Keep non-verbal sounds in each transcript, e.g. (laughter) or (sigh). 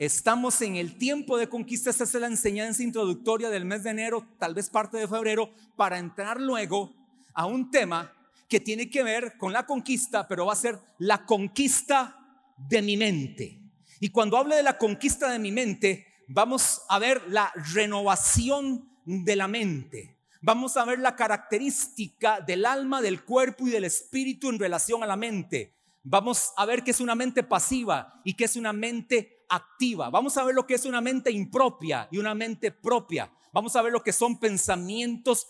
Estamos en el tiempo de conquista, esta es la enseñanza introductoria del mes de enero, tal vez parte de febrero, para entrar luego a un tema que tiene que ver con la conquista, pero va a ser la conquista de mi mente. Y cuando hable de la conquista de mi mente, vamos a ver la renovación de la mente. Vamos a ver la característica del alma, del cuerpo y del espíritu en relación a la mente. Vamos a ver qué es una mente pasiva y qué es una mente activa. Vamos a ver lo que es una mente impropia y una mente propia. Vamos a ver lo que son pensamientos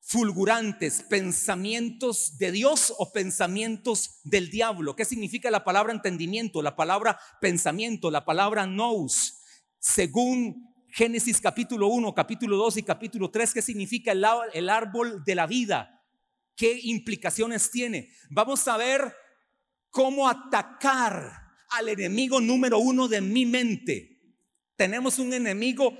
fulgurantes, pensamientos de Dios o pensamientos del diablo. ¿Qué significa la palabra entendimiento, la palabra pensamiento, la palabra nous? Según Génesis capítulo 1, capítulo 2 y capítulo 3, ¿qué significa el, el árbol de la vida? ¿Qué implicaciones tiene? Vamos a ver cómo atacar al enemigo número uno de mi mente. Tenemos un enemigo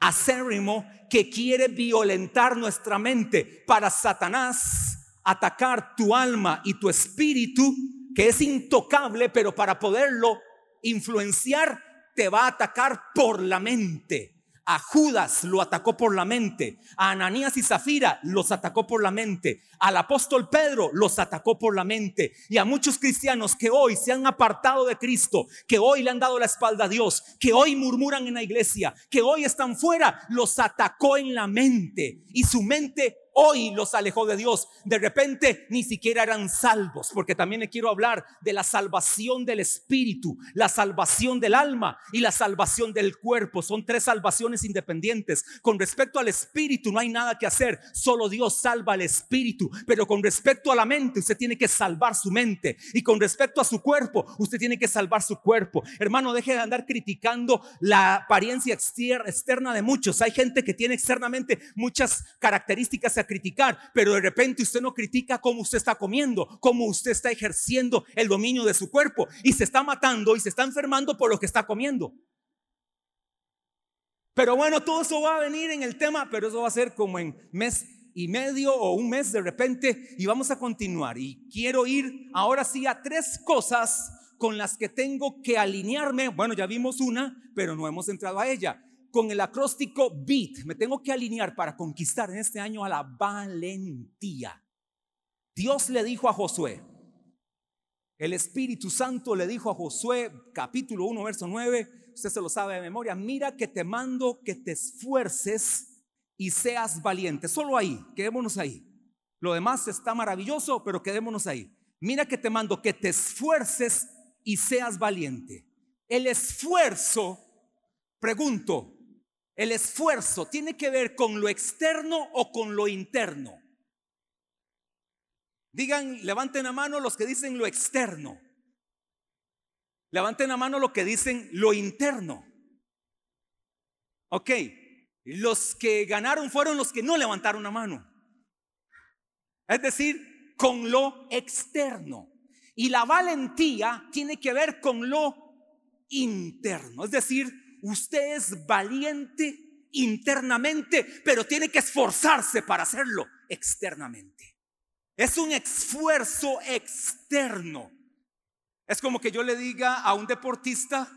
acérrimo que quiere violentar nuestra mente para Satanás atacar tu alma y tu espíritu, que es intocable, pero para poderlo influenciar, te va a atacar por la mente. A Judas lo atacó por la mente. A Ananías y Zafira los atacó por la mente. Al apóstol Pedro los atacó por la mente. Y a muchos cristianos que hoy se han apartado de Cristo, que hoy le han dado la espalda a Dios, que hoy murmuran en la iglesia, que hoy están fuera, los atacó en la mente. Y su mente hoy los alejó de Dios. De repente ni siquiera eran salvos, porque también le quiero hablar de la salvación del espíritu, la salvación del alma y la salvación del cuerpo. Son tres salvaciones independientes. Con respecto al espíritu no hay nada que hacer, solo Dios salva al espíritu, pero con respecto a la mente usted tiene que salvar su mente y con respecto a su cuerpo usted tiene que salvar su cuerpo. Hermano, deje de andar criticando la apariencia externa de muchos. Hay gente que tiene externamente muchas características criticar, pero de repente usted no critica cómo usted está comiendo, cómo usted está ejerciendo el dominio de su cuerpo y se está matando y se está enfermando por lo que está comiendo. Pero bueno, todo eso va a venir en el tema, pero eso va a ser como en mes y medio o un mes de repente y vamos a continuar. Y quiero ir ahora sí a tres cosas con las que tengo que alinearme. Bueno, ya vimos una, pero no hemos entrado a ella con el acróstico BEAT. Me tengo que alinear para conquistar en este año a la valentía. Dios le dijo a Josué, el Espíritu Santo le dijo a Josué, capítulo 1, verso 9, usted se lo sabe de memoria, mira que te mando que te esfuerces y seas valiente. Solo ahí, quedémonos ahí. Lo demás está maravilloso, pero quedémonos ahí. Mira que te mando que te esfuerces y seas valiente. El esfuerzo, pregunto, el esfuerzo tiene que ver con lo externo o con lo interno. Digan, levanten la mano los que dicen lo externo. Levanten la mano los que dicen lo interno. Ok, los que ganaron fueron los que no levantaron la mano. Es decir, con lo externo. Y la valentía tiene que ver con lo interno. Es decir, usted es valiente internamente, pero tiene que esforzarse para hacerlo externamente. Es un esfuerzo externo. Es como que yo le diga a un deportista,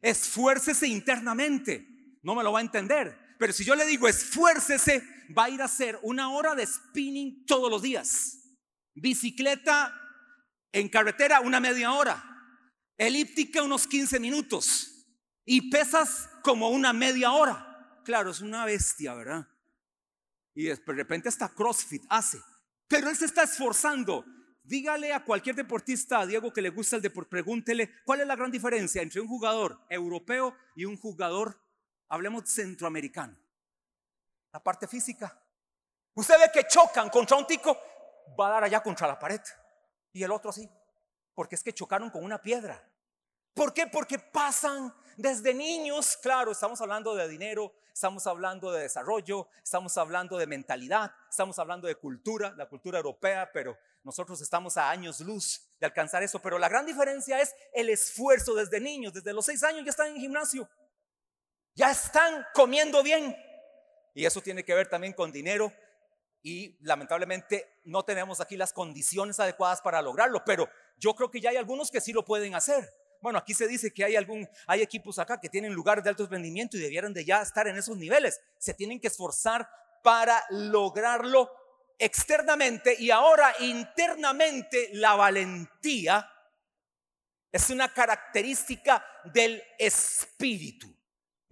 esfuércese internamente. No me lo va a entender. Pero si yo le digo esfuércese, va a ir a hacer una hora de spinning todos los días. Bicicleta en carretera una media hora. Elíptica unos 15 minutos y pesas como una media hora. Claro, es una bestia, ¿verdad? Y de repente hasta CrossFit hace. Pero él se está esforzando. Dígale a cualquier deportista, a Diego que le gusta el deporte, pregúntele cuál es la gran diferencia entre un jugador europeo y un jugador, hablemos centroamericano. La parte física. Usted ve que chocan contra un tico, va a dar allá contra la pared. Y el otro sí, porque es que chocaron con una piedra. ¿Por qué? Porque pasan desde niños, claro, estamos hablando de dinero, estamos hablando de desarrollo, estamos hablando de mentalidad, estamos hablando de cultura, la cultura europea, pero nosotros estamos a años luz de alcanzar eso. Pero la gran diferencia es el esfuerzo desde niños, desde los seis años ya están en gimnasio, ya están comiendo bien. Y eso tiene que ver también con dinero. Y lamentablemente no tenemos aquí las condiciones adecuadas para lograrlo, pero yo creo que ya hay algunos que sí lo pueden hacer. Bueno, aquí se dice que hay algún, hay equipos acá que tienen lugares de alto rendimiento y debieran de ya estar en esos niveles. Se tienen que esforzar para lograrlo externamente y ahora internamente la valentía es una característica del espíritu.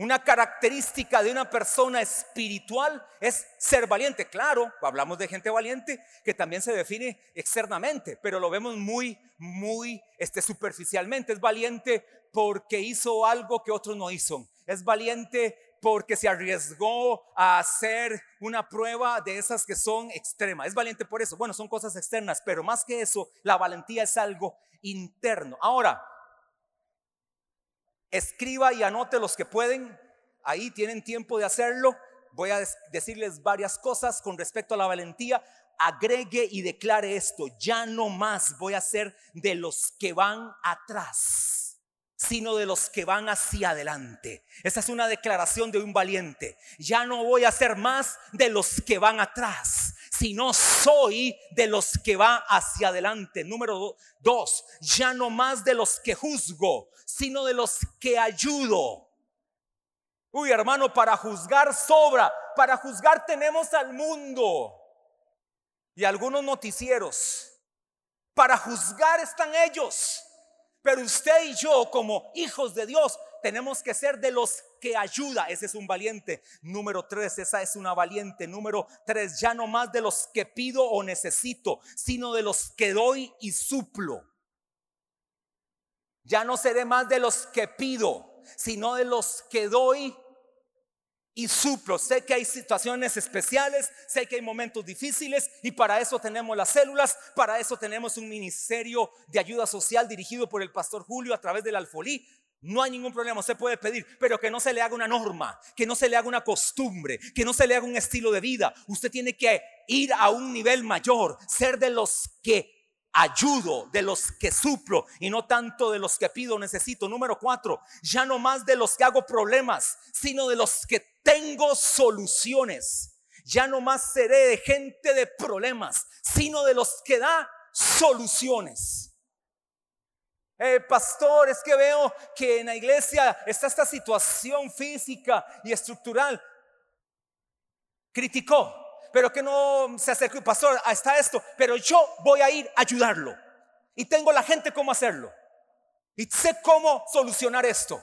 Una característica de una persona espiritual es ser valiente. Claro, hablamos de gente valiente que también se define externamente, pero lo vemos muy, muy este, superficialmente. Es valiente porque hizo algo que otros no hizo. Es valiente porque se arriesgó a hacer una prueba de esas que son extremas. Es valiente por eso. Bueno, son cosas externas, pero más que eso, la valentía es algo interno. Ahora, escriba y anote los que pueden. Ahí tienen tiempo de hacerlo. Voy a decirles varias cosas con respecto a la valentía. Agregue y declare esto. Ya no más voy a ser de los que van atrás, sino de los que van hacia adelante. Esa es una declaración de un valiente. Ya no voy a ser más de los que van atrás, sino soy de los que va hacia adelante. Número dos, ya no más de los que juzgo, sino de los que ayudo. Uy, hermano, para juzgar sobra. Para juzgar tenemos al mundo y algunos noticieros. Para juzgar están ellos. Pero usted y yo, como hijos de Dios, tenemos que ser de los que ayuda. Ese es un valiente. Número tres, esa es una valiente. Número tres, ya no más de los que pido o necesito, sino de los que doy y suplo. Ya no seré más de los que pido, sino de los que doy y suplo. Sé que hay situaciones especiales, sé que hay momentos difíciles y para eso tenemos las células, para eso tenemos un ministerio de ayuda social dirigido por el pastor Julio a través del Alfolí. No hay ningún problema, usted puede pedir, pero que no se le haga una norma, que no se le haga una costumbre, que no se le haga un estilo de vida. Usted tiene que ir a un nivel mayor, ser de los que ayudo, de los que suplo y no tanto de los que pido, necesito. Número cuatro, ya no más de los que hago problemas, sino de los que tengo soluciones. Ya no más seré de gente de problemas, sino de los que da soluciones. Eh, pastor, es que veo que en la iglesia está esta situación física y estructural. Criticó, pero que no se acerque, pastor, está esto, pero yo voy a ir a ayudarlo. Y tengo la gente cómo hacerlo. Y sé cómo solucionar esto.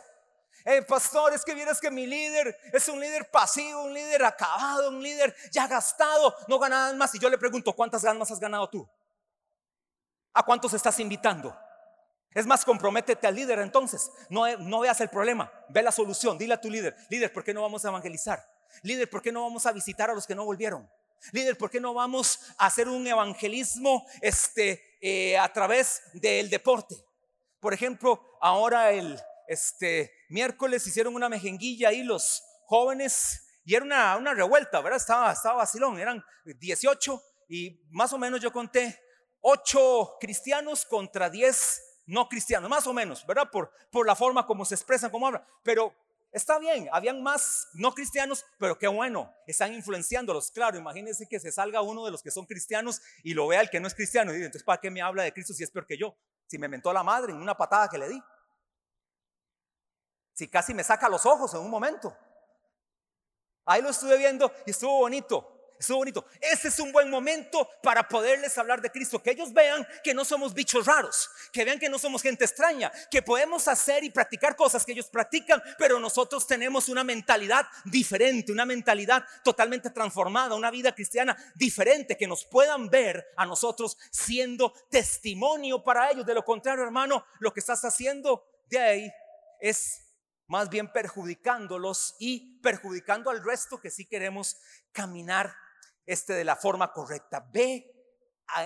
Eh, pastor, es que vienes que mi líder es un líder pasivo, un líder acabado, un líder ya gastado, no gana más. Y yo le pregunto, ¿cuántas ganas has ganado tú? ¿A cuántos estás invitando? Es más, comprométete al líder entonces. No, no veas el problema, ve la solución. Dile a tu líder, líder, ¿por qué no vamos a evangelizar? Líder, ¿por qué no vamos a visitar a los que no volvieron? Líder, ¿por qué no vamos a hacer un evangelismo este, eh, a través del deporte? Por ejemplo, ahora el este, miércoles hicieron una mejenguilla ahí los jóvenes y era una, una revuelta, ¿verdad? Estaba, estaba vacilón, eran 18 y más o menos yo conté 8 cristianos contra 10 no cristianos, más o menos, ¿verdad? Por, por la forma como se expresan, como hablan. Pero Está bien, habían más no cristianos, pero qué bueno, están influenciándolos. Claro, imagínense que se salga uno de los que son cristianos y lo vea el que no es cristiano y dice, entonces, ¿para qué me habla de Cristo si es peor que yo? Si me mentó la madre en una patada que le di. Si casi me saca los ojos en un momento. Ahí lo estuve viendo y estuvo bonito. Eso bonito. Ese es un buen momento para poderles hablar de Cristo. Que ellos vean que no somos bichos raros. Que vean que no somos gente extraña. Que podemos hacer y practicar cosas que ellos practican. Pero nosotros tenemos una mentalidad diferente. Una mentalidad totalmente transformada. Una vida cristiana diferente. Que nos puedan ver a nosotros siendo testimonio para ellos. De lo contrario, hermano, lo que estás haciendo de ahí es más bien perjudicándolos y perjudicando al resto que sí queremos caminar este, de la forma correcta. Ve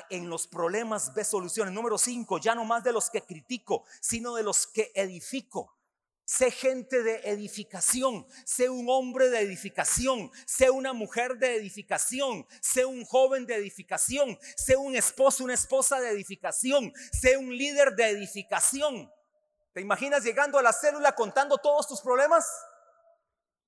en los problemas, ve soluciones. Número cinco, ya no más de los que critico, sino de los que edifico. Sé gente de edificación, sé un hombre de edificación, sé una mujer de edificación, sé un joven de edificación, sé un esposo, una esposa de edificación, sé un líder de edificación. ¿Te imaginas llegando a la célula contando todos tus problemas?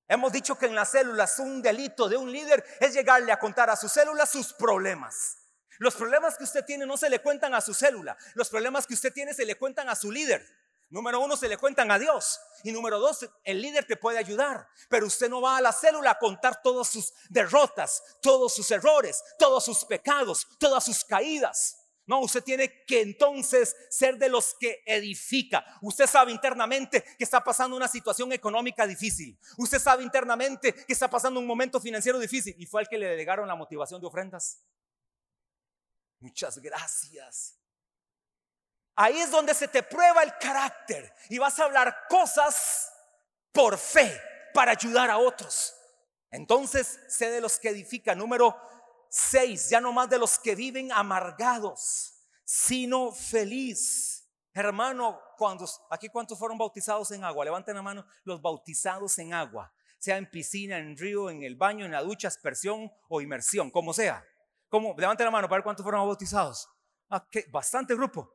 Hemos dicho que en las células un delito de un líder es llegarle a contar a su célula sus problemas. Los problemas que usted tiene no se le cuentan a su célula. Los problemas que usted tiene se le cuentan a su líder. Número uno, se le cuentan a Dios. Y número dos, el líder te puede ayudar. Pero usted no va a la célula a contar todas sus derrotas, todos sus errores, todos sus pecados, todas sus caídas. No, usted tiene que entonces ser de los que edifica. Usted sabe internamente que está pasando una situación económica difícil. Usted sabe internamente que está pasando un momento financiero difícil. Y fue al que le delegaron la motivación de ofrendas. Muchas gracias. Ahí es donde se te prueba el carácter y vas a hablar cosas por fe para ayudar a otros. Entonces, sé de los que edifican. Número seis, ya no más de los que viven amargados, sino feliz. Hermano, cuando aquí cuántos fueron bautizados en agua? Levanten la mano los bautizados en agua, sea en piscina, en río, en el baño, en la ducha, aspersión o inmersión, como sea. Como, levanten la mano para ver cuántos fueron bautizados. Ah, bastante grupo.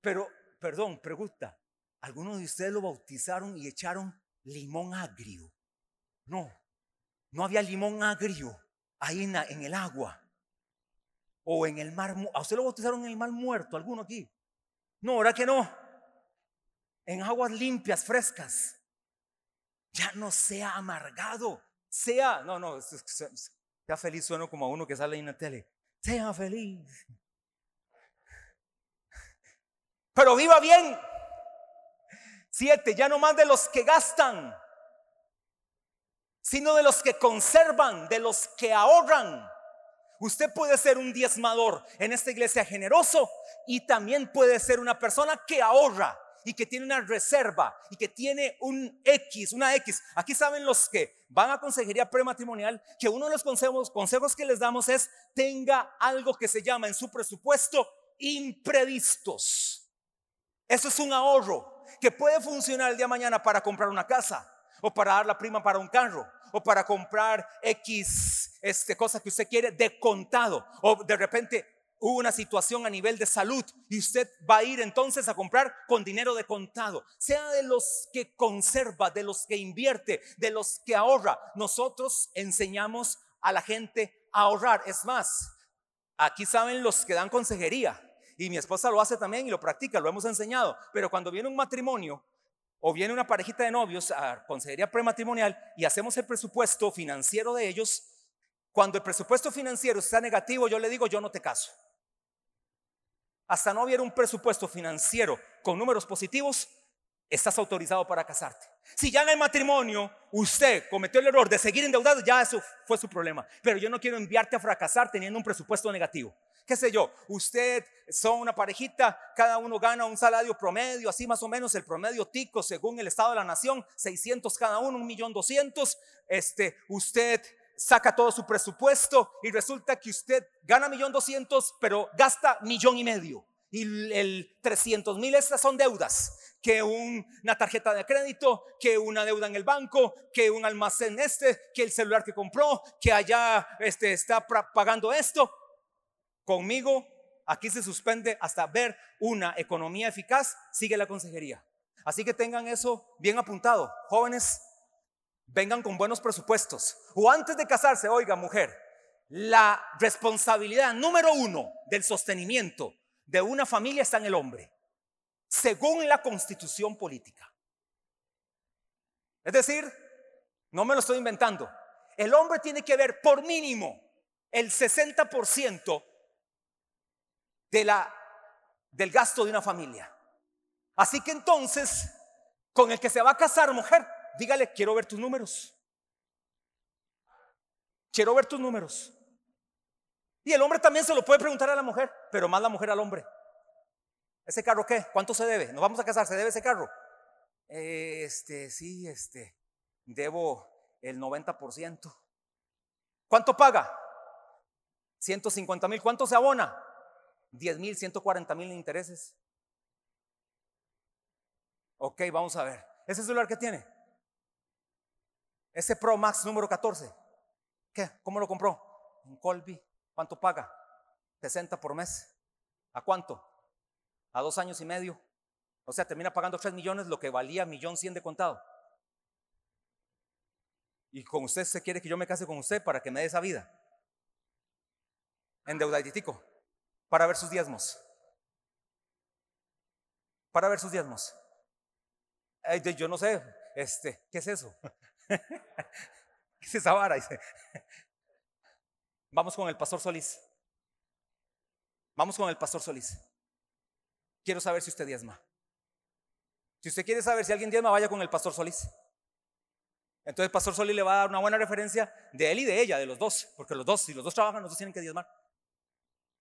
Pero, perdón, pregunta, ¿algunos de ustedes lo bautizaron y echaron limón agrio? No, no había limón agrio ahí en, el agua. O en el mar. ¿A usted lo bautizaron en el mar muerto? ¿Alguno aquí? No, ¿verdad que no? En aguas limpias, frescas. Ya no sea amargado. Sea, no, no, sea feliz, sueno como a uno que sale en la tele. Sea feliz. pero viva bien. Siete, ya no más de los que gastan, sino de los que conservan, de los que ahorran. Usted puede ser un diezmador en esta iglesia generoso y también puede ser una persona que ahorra y que tiene una reserva y que tiene un X, una X. Aquí saben los que van a consejería prematrimonial que uno de los consejos, que les damos es tenga algo que se llama en su presupuesto imprevistos. Eso es un ahorro que puede funcionar el día de mañana para comprar una casa o para dar la prima para un carro o para comprar X este, cosa que usted quiere de contado o de repente hubo una situación a nivel de salud y usted va a ir entonces a comprar con dinero de contado. Sea de los que conserva, de los que invierte, de los que ahorra. Nosotros enseñamos a la gente a ahorrar. Es más, aquí saben los que dan consejería. Y mi esposa lo hace también y lo practica, lo hemos enseñado. Pero cuando viene un matrimonio o viene una parejita de novios a consejería prematrimonial y hacemos el presupuesto financiero de ellos, cuando el presupuesto financiero está negativo, yo le digo, yo no te caso. Hasta no hubiera un presupuesto financiero con números positivos, estás autorizado para casarte. Si ya en el matrimonio usted cometió el error de seguir endeudado, ya eso fue su problema. Pero yo no quiero enviarte a fracasar teniendo un presupuesto negativo. ¿Qué sé yo? Usted son una parejita, cada uno gana un salario promedio, así más o menos el promedio tico según el Estado de la Nación, 600 cada uno, un millón doscientos. Este, usted saca todo su presupuesto y resulta que usted gana millón doscientos, pero gasta millón y medio. Y el 300 mil estas son deudas que una tarjeta de crédito, que una deuda en el banco, que un almacén este, que el celular que compró, que allá este, está pagando esto. Conmigo, aquí se suspende hasta ver una economía eficaz, sigue la consejería. Así que tengan eso bien apuntado. Jóvenes, vengan con buenos presupuestos. O antes de casarse, oiga mujer, la responsabilidad número uno del sostenimiento de una familia está en el hombre según la constitución política. Es decir, no me lo estoy inventando. El hombre tiene que ver por mínimo el 60% de la, del gasto de una familia. Así que entonces, con el que se va a casar, mujer, dígale, quiero ver tus números. Quiero ver tus números. Y el hombre también se lo puede preguntar a la mujer, pero más la mujer al hombre. ¿Ese carro qué? ¿Cuánto se debe? Nos vamos a casar, ¿se debe ese carro? Este, sí, este, debo el 90%. ¿Cuánto paga? 150 mil. ¿Cuánto se abona? 10 mil, 140 mil intereses. Ok, vamos a ver. ¿Ese celular que tiene? Ese Pro Max número 14. ¿Qué? ¿Cómo lo compró? En Colby. ¿Cuánto paga? 60 por mes. ¿A cuánto? a dos años y medio. O sea, termina pagando 3 millones lo que valía millón cien de contado. Y con usted se quiere que yo me case con usted para que me dé esa vida. Endeudaditico. Para ver sus diezmos. Para ver sus diezmos. yo no sé, este, ¿qué es eso? (laughs) ¿Qué es esa vara? Vamos con el pastor Solís. Vamos con el pastor Solís. Quiero saber si usted diezma. Si usted quiere saber si alguien diezma, vaya con el pastor Solís. Entonces el pastor Solís le va a dar una buena referencia de él y de ella, de los dos, porque los dos, si los dos trabajan, los dos tienen que diezmar.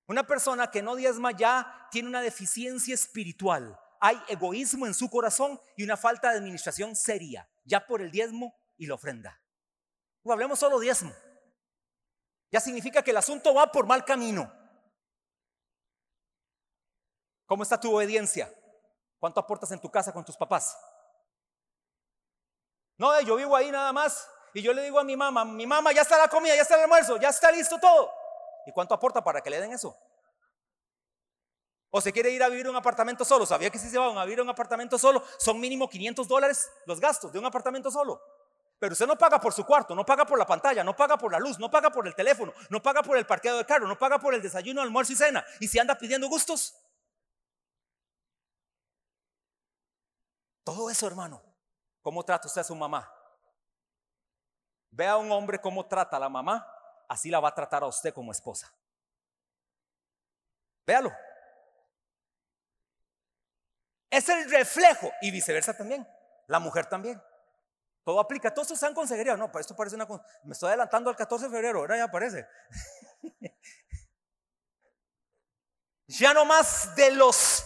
Una persona que no diezma ya tiene una deficiencia espiritual. Hay egoísmo en su corazón y una falta de administración seria, ya por el diezmo y la ofrenda. Hablemos solo diezmo. Ya significa que el asunto va por mal camino. ¿Cómo está tu obediencia? ¿Cuánto aportas en tu casa con tus papás? No, yo vivo ahí nada más. Y yo le digo a mi mamá, mi mamá, ya está la comida, ya está el almuerzo, ya está listo todo. ¿Y cuánto aporta para que le den eso? ¿O se quiere ir a vivir un apartamento solo? ¿Sabía que si se van a vivir en un apartamento solo son mínimo 500 dólares los gastos de un apartamento solo? Pero usted no paga por su cuarto, no paga por la pantalla, no paga por la luz, no paga por el teléfono, no paga por el parqueado de carro, no paga por el desayuno, almuerzo y cena. ¿Y si anda pidiendo gustos? Todo eso, hermano. ¿Cómo trata usted a su mamá? Vea a un hombre cómo trata a la mamá así la va a tratar a usted como esposa. Véalo. Es el reflejo y viceversa también. La mujer también. Todo aplica. Todos están consejería. No, esto parece una. Me estoy adelantando al 14 de febrero. Ahora ya aparece. (laughs) ya no más de los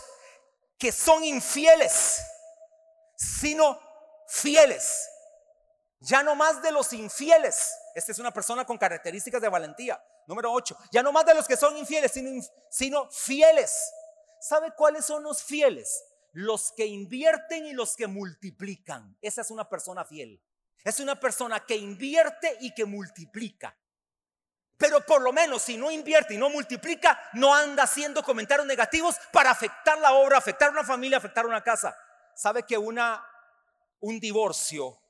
que son infieles, sino fieles. Ya no más de los infieles. Esta es una persona con características de valentía. Número 8. Ya no más de los que son infieles, sino, sino fieles. ¿Sabe cuáles son los fieles? Los que invierten y los que multiplican. Esa es una persona fiel. Es una persona que invierte y que multiplica. Pero por lo menos si no invierte y no multiplica, no anda haciendo comentarios negativos para afectar la obra, afectar una familia, afectar una casa. ¿Sabe que una, un divorcio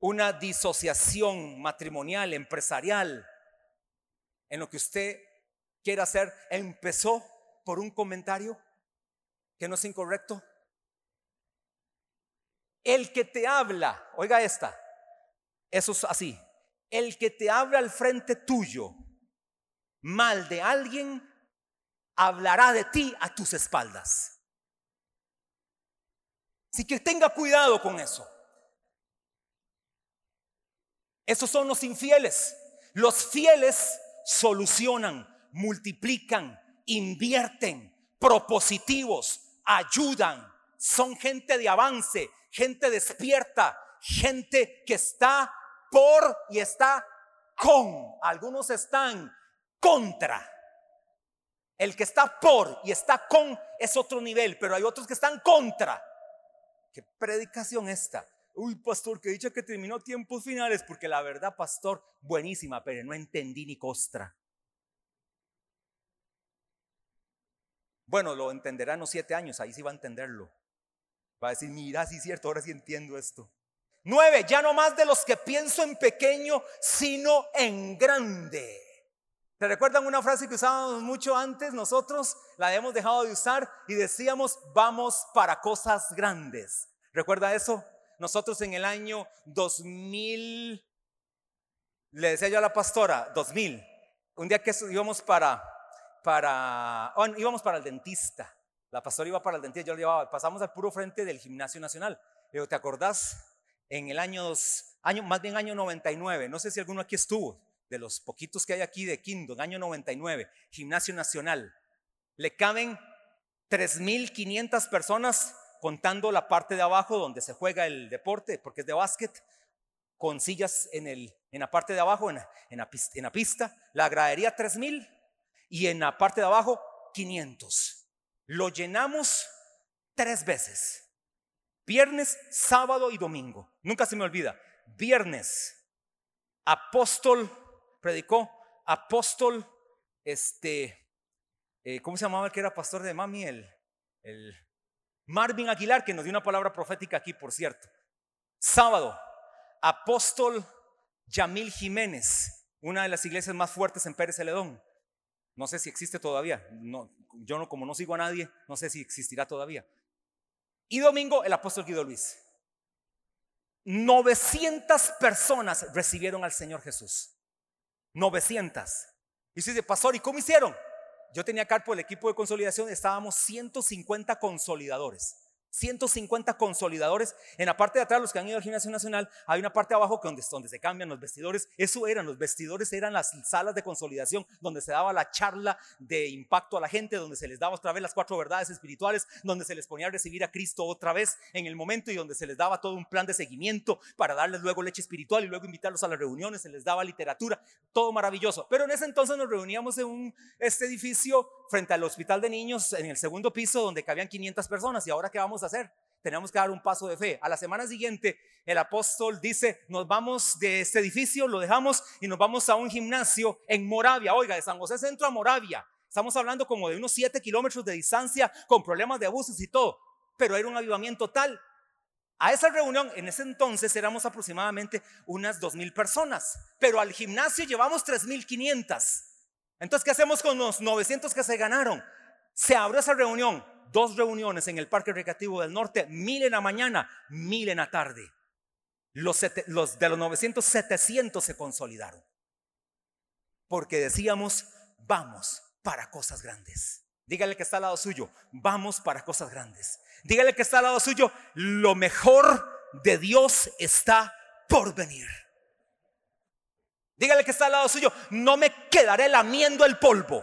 una disociación matrimonial, empresarial, en lo que usted quiere hacer, empezó por un comentario que no es incorrecto. El que te habla, oiga esta, eso es así, el que te habla al frente tuyo mal de alguien, hablará de ti a tus espaldas. Así que tenga cuidado con eso. Esos son los infieles. Los fieles solucionan, multiplican, invierten, propositivos, ayudan. Son gente de avance, gente despierta, gente que está por y está con. Algunos están contra. El que está por y está con es otro nivel, pero hay otros que están contra. ¿Qué predicación esta? Uy, pastor, que dicha que terminó tiempos finales, porque la verdad, pastor, buenísima, pero no entendí ni costra. Bueno, lo entenderá en los siete años, ahí sí va a entenderlo. Va a decir, mira, sí es cierto, ahora sí entiendo esto. Nueve, ya no más de los que pienso en pequeño, sino en grande. ¿Te recuerdan una frase que usábamos mucho antes? Nosotros la hemos dejado de usar y decíamos, vamos para cosas grandes. ¿Recuerda eso? Nosotros en el año 2000, le decía yo a la pastora, 2000, un día que íbamos para, para, íbamos para el dentista. La pastora iba para el dentista, yo lo llevaba, pasamos al puro frente del gimnasio nacional. Digo, ¿te acordás? En el año, dos, año, más bien año 99, no sé si alguno aquí estuvo, de los poquitos que hay aquí de Quinto, en año 99, gimnasio nacional. Le caben 3.500 personas contando la parte de abajo donde se juega el deporte, porque es de básquet, con sillas en, el, en la parte de abajo, en, la, en la pista, la gradería 3000 y en la parte de abajo 500. Lo llenamos tres veces. Viernes, sábado y domingo. Nunca se me olvida. Viernes, apóstol predicó, apóstol, este, eh, ¿cómo se llamaba el que era pastor de mami? El, el Marvin Aguilar, que nos dio una palabra profética aquí, por cierto. Sábado, apóstol Yamil Jiménez, una de las iglesias más fuertes en Pérez Celedón. No sé si existe todavía. Yo no, como no sigo a nadie, no sé si existirá todavía. Y domingo el apóstol Guido Luis. 900 personas recibieron al Señor Jesús. 900. Y usted dice, pastor, ¿y cómo hicieron? Yo tenía carpo el equipo de consolidación, estábamos 150 consolidadores. 150 consolidadores. En la parte de atrás, los que han ido al gimnasio nacional, hay una parte abajo donde, donde se cambian los vestidores. Eso eran, los vestidores eran las salas de consolidación donde se daba la charla de impacto a la gente, donde se les daba otra vez las cuatro verdades espirituales, donde se les ponía a recibir a Cristo otra vez en el momento y donde se les daba todo un plan de seguimiento para darles luego leche espiritual y luego invitarlos a las reuniones, se les daba literatura, todo maravilloso. Pero en ese entonces nos reuníamos en este edificio frente al hospital de niños en el segundo piso donde cabían 500 personas y ahora qué vamos a hacer? Tenemos que dar un paso de fe. A la semana siguiente el apóstol dice, nos vamos de este edificio, lo dejamos y nos vamos a un gimnasio en Moravia. Oiga, de San José Centro a Moravia. Estamos hablando como de unos 7 kilómetros de distancia con problemas de abusos y todo. Pero era un avivamiento tal. A esa reunión, en ese entonces éramos aproximadamente unas 2.000 personas, pero al gimnasio llevamos 3.500. Entonces, ¿qué hacemos con los 900 que se ganaron? Se abrió esa reunión, dos reuniones en el Parque Recreativo del Norte, mil en la mañana, mil en la tarde. Los, de los 900, 700 se consolidaron. Porque decíamos, vamos para cosas grandes. Dígale que está al lado suyo, vamos para cosas grandes. Dígale que está al lado suyo, lo mejor de Dios está por venir. Dígale que está al lado suyo, no me quedaré lamiendo el polvo.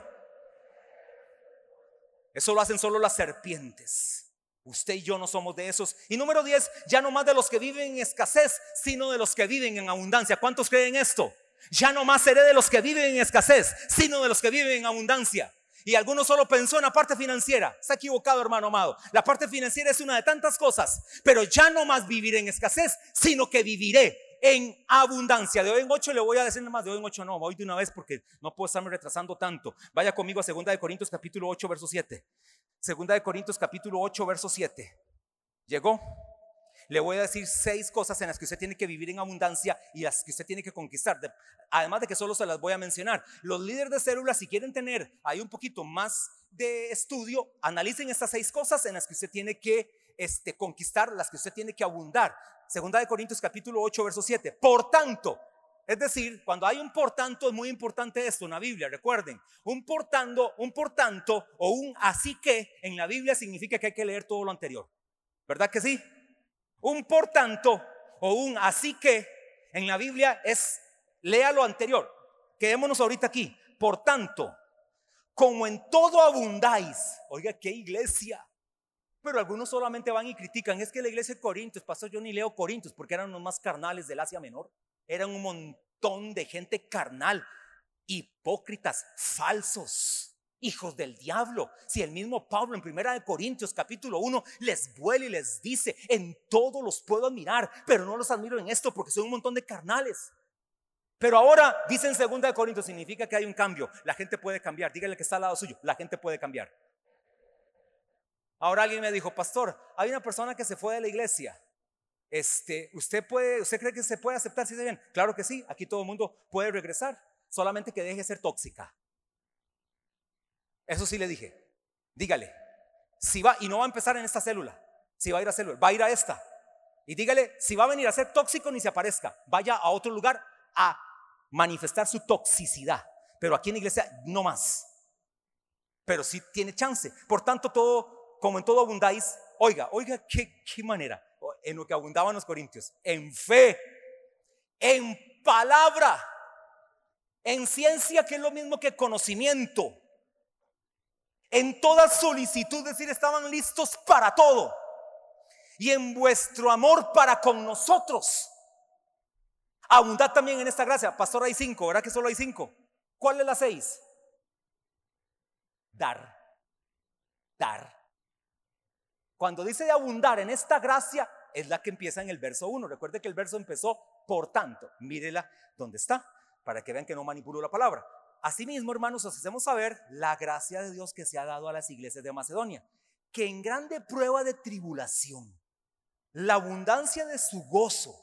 Eso lo hacen solo las serpientes. Usted y yo no somos de esos. Y número 10, ya no más de los que viven en escasez, sino de los que viven en abundancia. ¿Cuántos creen esto? Ya no más seré de los que viven en escasez, sino de los que viven en abundancia. Y algunos solo pensó en la parte financiera. Está equivocado, hermano amado. La parte financiera es una de tantas cosas. Pero ya no más viviré en escasez, sino que viviré en abundancia. De hoy en ocho le voy a decir más, de hoy en ocho no, voy de una vez porque no puedo estarme retrasando tanto. Vaya conmigo a Segunda de Corintios capítulo 8, verso 7. Segunda de Corintios capítulo 8, verso 7. Llegó. Le voy a decir seis cosas en las que usted tiene que vivir en abundancia y las que usted tiene que conquistar. Además de que solo se las voy a mencionar. Los líderes de células, si quieren tener ahí un poquito más de estudio, analicen estas seis cosas en las que usted tiene que este, conquistar, las que usted tiene que abundar. Segunda de Corintios capítulo 8, verso 7. Por tanto, es decir, cuando hay un por tanto es muy importante esto en la Biblia, recuerden, un por tanto, un por tanto o un así que en la Biblia significa que hay que leer todo lo anterior. ¿Verdad que sí? Un por tanto o un así que en la Biblia es lea lo anterior. Quedémonos ahorita aquí. Por tanto, como en todo abundáis. Oiga, qué iglesia. Pero algunos solamente van y critican. Es que la iglesia de Corintios, pastor, yo ni leo Corintios porque eran los más carnales del Asia Menor. Eran un montón de gente carnal, hipócritas, falsos, hijos del diablo. Si el mismo Pablo en Primera de Corintios capítulo 1 les vuela y les dice, en todo los puedo admirar, pero no los admiro en esto porque son un montón de carnales. Pero ahora dice en Segunda de Corintios, significa que hay un cambio. La gente puede cambiar. Dígale que está al lado suyo. La gente puede cambiar. Ahora alguien me dijo, pastor, hay una persona que se fue de la iglesia. Este, ¿usted, puede, ¿Usted cree que se puede aceptar si se bien? Claro que sí, aquí todo el mundo puede regresar, solamente que deje de ser tóxica. Eso sí le dije. Dígale, si va, y no va a empezar en esta célula, si va a ir a célula, va a ir a esta. Y dígale, si va a venir a ser tóxico, ni se aparezca, vaya a otro lugar a manifestar su toxicidad. Pero aquí en la iglesia no más. Pero sí tiene chance. Por tanto, todo como en todo abundáis, oiga, oiga, qué, qué manera, en lo que abundaban los corintios, en fe, en palabra, en ciencia, que es lo mismo que conocimiento, en toda solicitud, es decir, estaban listos para todo, y en vuestro amor para con nosotros. Abundad también en esta gracia. Pastor, hay cinco, ¿verdad que solo hay cinco? ¿Cuál es la seis? Dar. Dar. Cuando dice de abundar en esta gracia, es la que empieza en el verso 1. Recuerde que el verso empezó por tanto. Mírela donde está, para que vean que no manipulo la palabra. Asimismo, hermanos, os hacemos saber la gracia de Dios que se ha dado a las iglesias de Macedonia, que en grande prueba de tribulación, la abundancia de su gozo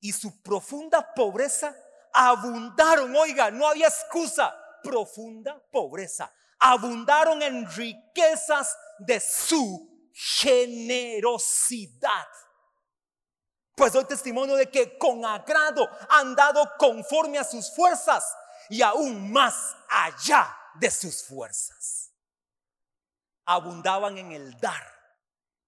y su profunda pobreza abundaron. Oiga, no había excusa. Profunda pobreza. Abundaron en riquezas de su generosidad. Pues doy testimonio de que con agrado han dado conforme a sus fuerzas y aún más allá de sus fuerzas. Abundaban en el dar.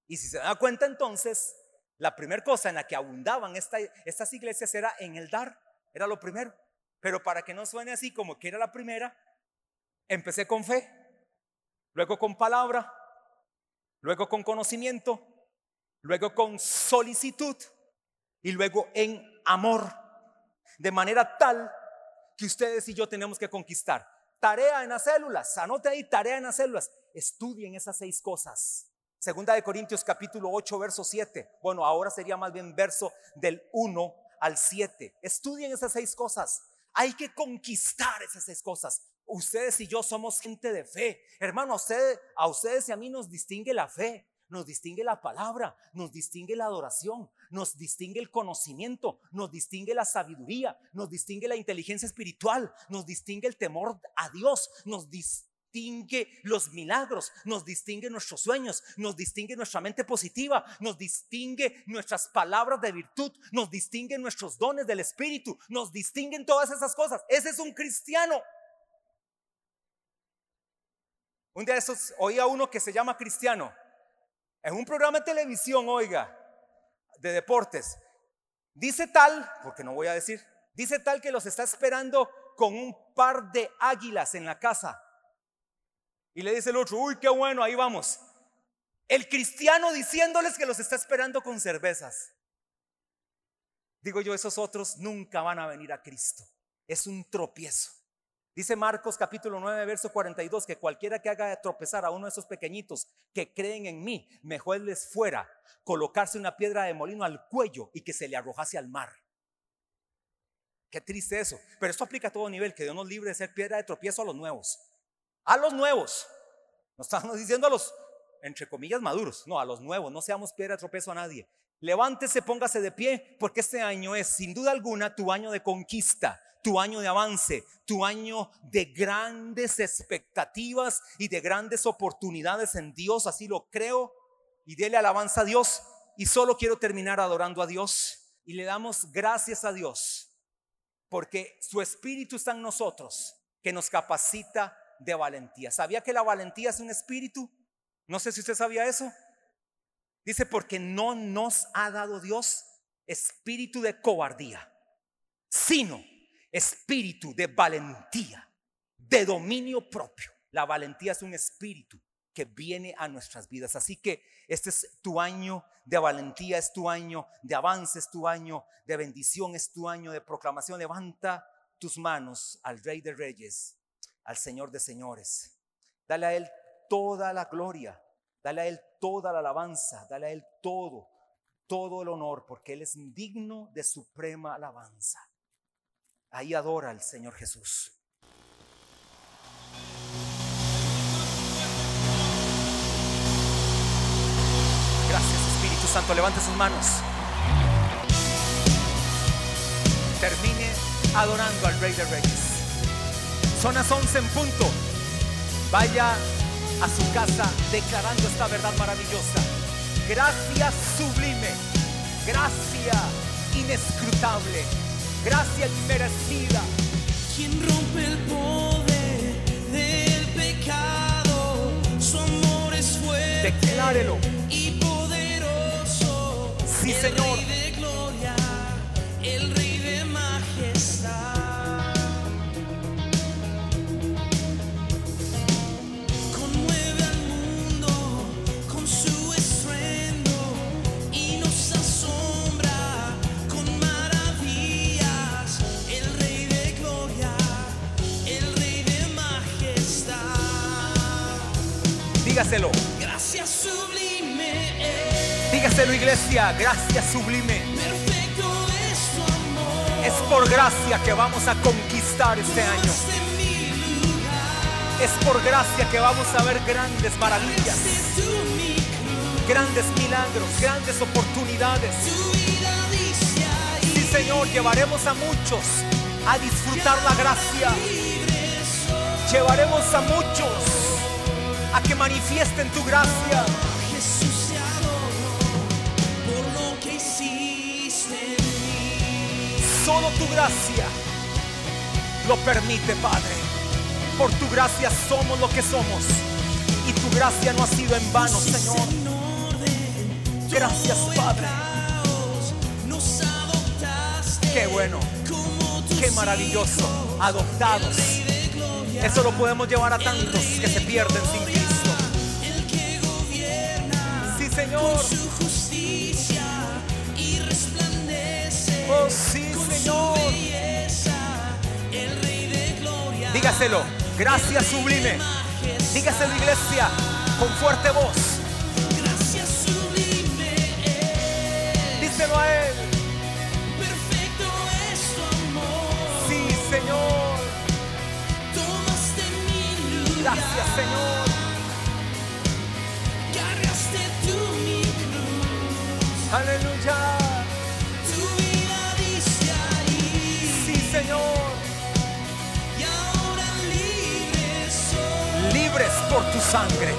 Y si se da cuenta entonces, la primera cosa en la que abundaban estas iglesias era en el dar, era lo primero. Pero para que no suene así como que era la primera, empecé con fe, luego con palabra, luego con conocimiento, luego con solicitud y luego en amor. De manera tal que ustedes y yo tenemos que conquistar. Tarea en las células, anote ahí, tarea en las células. Estudien esas seis cosas. Segunda de Corintios capítulo 8, verso 7. Bueno, ahora sería más bien verso del 1 al 7. Estudien esas seis cosas. Hay que conquistar esas seis cosas. Ustedes y yo somos gente de fe. Hermano, a ustedes, a ustedes y a mí nos distingue la fe nos distingue la palabra, nos distingue la adoración, nos distingue el conocimiento, nos distingue la sabiduría, nos distingue la inteligencia espiritual, nos distingue el temor a Dios, nos distingue los milagros, nos distingue nuestros sueños, nos distingue nuestra mente positiva, nos distingue nuestras palabras de virtud, nos distingue nuestros dones del Espíritu, nos distinguen todas esas cosas. Ese es un cristiano. Un día de esos oía uno que se llama cristiano en un programa de televisión, oiga, de deportes, dice tal, porque no voy a decir, dice tal que los está esperando con un par de águilas en la casa. Y le dice el otro, uy, qué bueno, ahí vamos. El cristiano diciéndoles que los está esperando con cervezas. Digo yo, esos otros nunca van a venir a Cristo. Es un tropiezo. Dice Marcos capítulo 9, verso 42, que cualquiera que haga tropezar a uno de esos pequeñitos que creen en mí, mejor les fuera colocarse una piedra de molino al cuello y que se le arrojase al mar. Qué triste eso. Pero esto aplica a todo nivel, que Dios nos libre de ser piedra de tropiezo a los nuevos. A los nuevos. No estamos diciendo a los, entre comillas, maduros. No, a los nuevos. No seamos piedra de tropiezo a nadie. Levántese, póngase de pie, porque este año es sin duda alguna tu año de conquista tu año de avance, tu año de grandes expectativas y de grandes oportunidades en Dios, así lo creo. Y dele alabanza a Dios. Y solo quiero terminar adorando a Dios. Y le damos gracias a Dios, porque su Espíritu está en nosotros, que nos capacita de valentía. ¿Sabía que la valentía es un espíritu? No sé si usted sabía eso. Dice, porque no nos ha dado Dios espíritu de cobardía, sino espíritu de valentía, de dominio propio. La valentía es un espíritu que viene a nuestras vidas. Así que este es tu año de valentía, es tu año de avance, es tu año de bendición, es tu año de proclamación. Levanta tus manos al Rey de Reyes, al Señor de Señores. Dale a Él toda la gloria, dale a Él toda la alabanza, dale a Él todo, todo el honor, porque Él es digno de suprema alabanza. Ahí adora al Señor Jesús. Gracias Espíritu Santo. Levante sus manos. Termine adorando al Rey de Reyes. Son las 11 en punto. Vaya a su casa declarando esta verdad maravillosa. Gracias sublime. Gracia inescrutable gracia inmerecida. Quien rompe el poder del pecado, su amor es fuerte. Declárelo. Y poderoso. Sí, Señor. Dígaselo, iglesia. Gracias sublime. Perfecto es amor. Es por gracia que vamos a conquistar este año. Es por gracia que vamos a ver grandes maravillas, grandes milagros, grandes oportunidades. Sí, Señor, llevaremos a muchos a disfrutar la gracia. Llevaremos a muchos a que manifiesten tu gracia. Solo tu gracia lo permite, Padre. Por tu gracia somos lo que somos. Y tu gracia no ha sido en vano, Señor. Gracias, Padre. Qué bueno, qué maravilloso. Adoptados. Eso lo podemos llevar a tantos que se pierden sin Cristo. el que gobierna Sí, Señor. Oh, sí, Señor. Dígaselo. Gracias sublime. Dígaselo, iglesia, con fuerte voz. Gracias sublime Díselo a Él. perfecto es tu amor. Sí, Señor. Tomaste mi lugar, Gracias, Señor. Aleluya. Por tu sangre.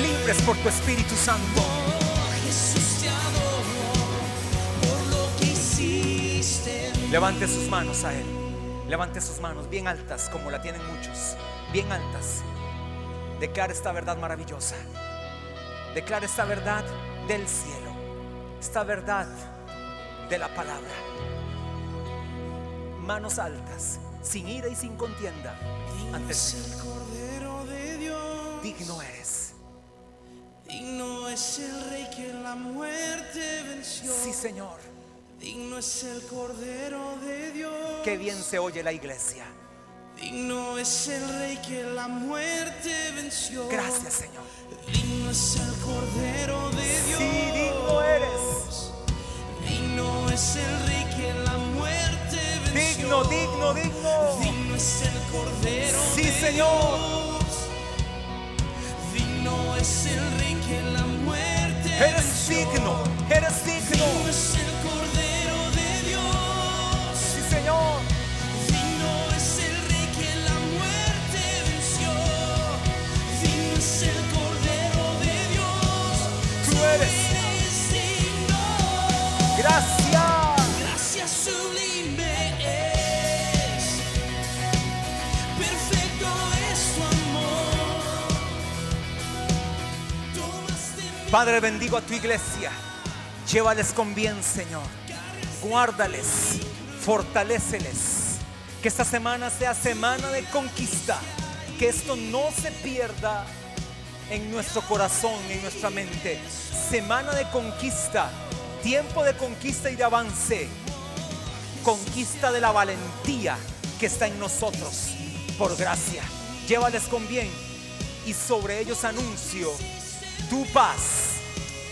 Libres por tu Espíritu Santo. Levante sus manos a Él. Levante sus manos bien altas como la tienen muchos. Bien altas. Declara esta verdad maravillosa. Declara esta verdad del cielo. Esta verdad de la palabra. Manos altas, sin ira y sin contienda. Ante el Señor. Digno eres. Digno es el Rey que la muerte venció. Sí, Señor. Digno es el Cordero de Dios. Qué bien se oye la iglesia. Digno es el Rey que la muerte venció. Gracias, Señor. Digno es el Cordero de Dios. Sí, digno eres. Digno es el Rey que la muerte venció. Digno, digno, digno. Digno es el Cordero Sí, de Señor. Dios. Digno es el Rey que la muerte Eres venció. digno. Eres digno. Digno es el Cordero de Dios. Sí, Señor. Padre, bendigo a tu iglesia. Llévales con bien, Señor. Guárdales, fortaléceles. Que esta semana sea semana de conquista. Que esto no se pierda en nuestro corazón, en nuestra mente. Semana de conquista. Tiempo de conquista y de avance. Conquista de la valentía que está en nosotros. Por gracia. Llévales con bien. Y sobre ellos anuncio tu paz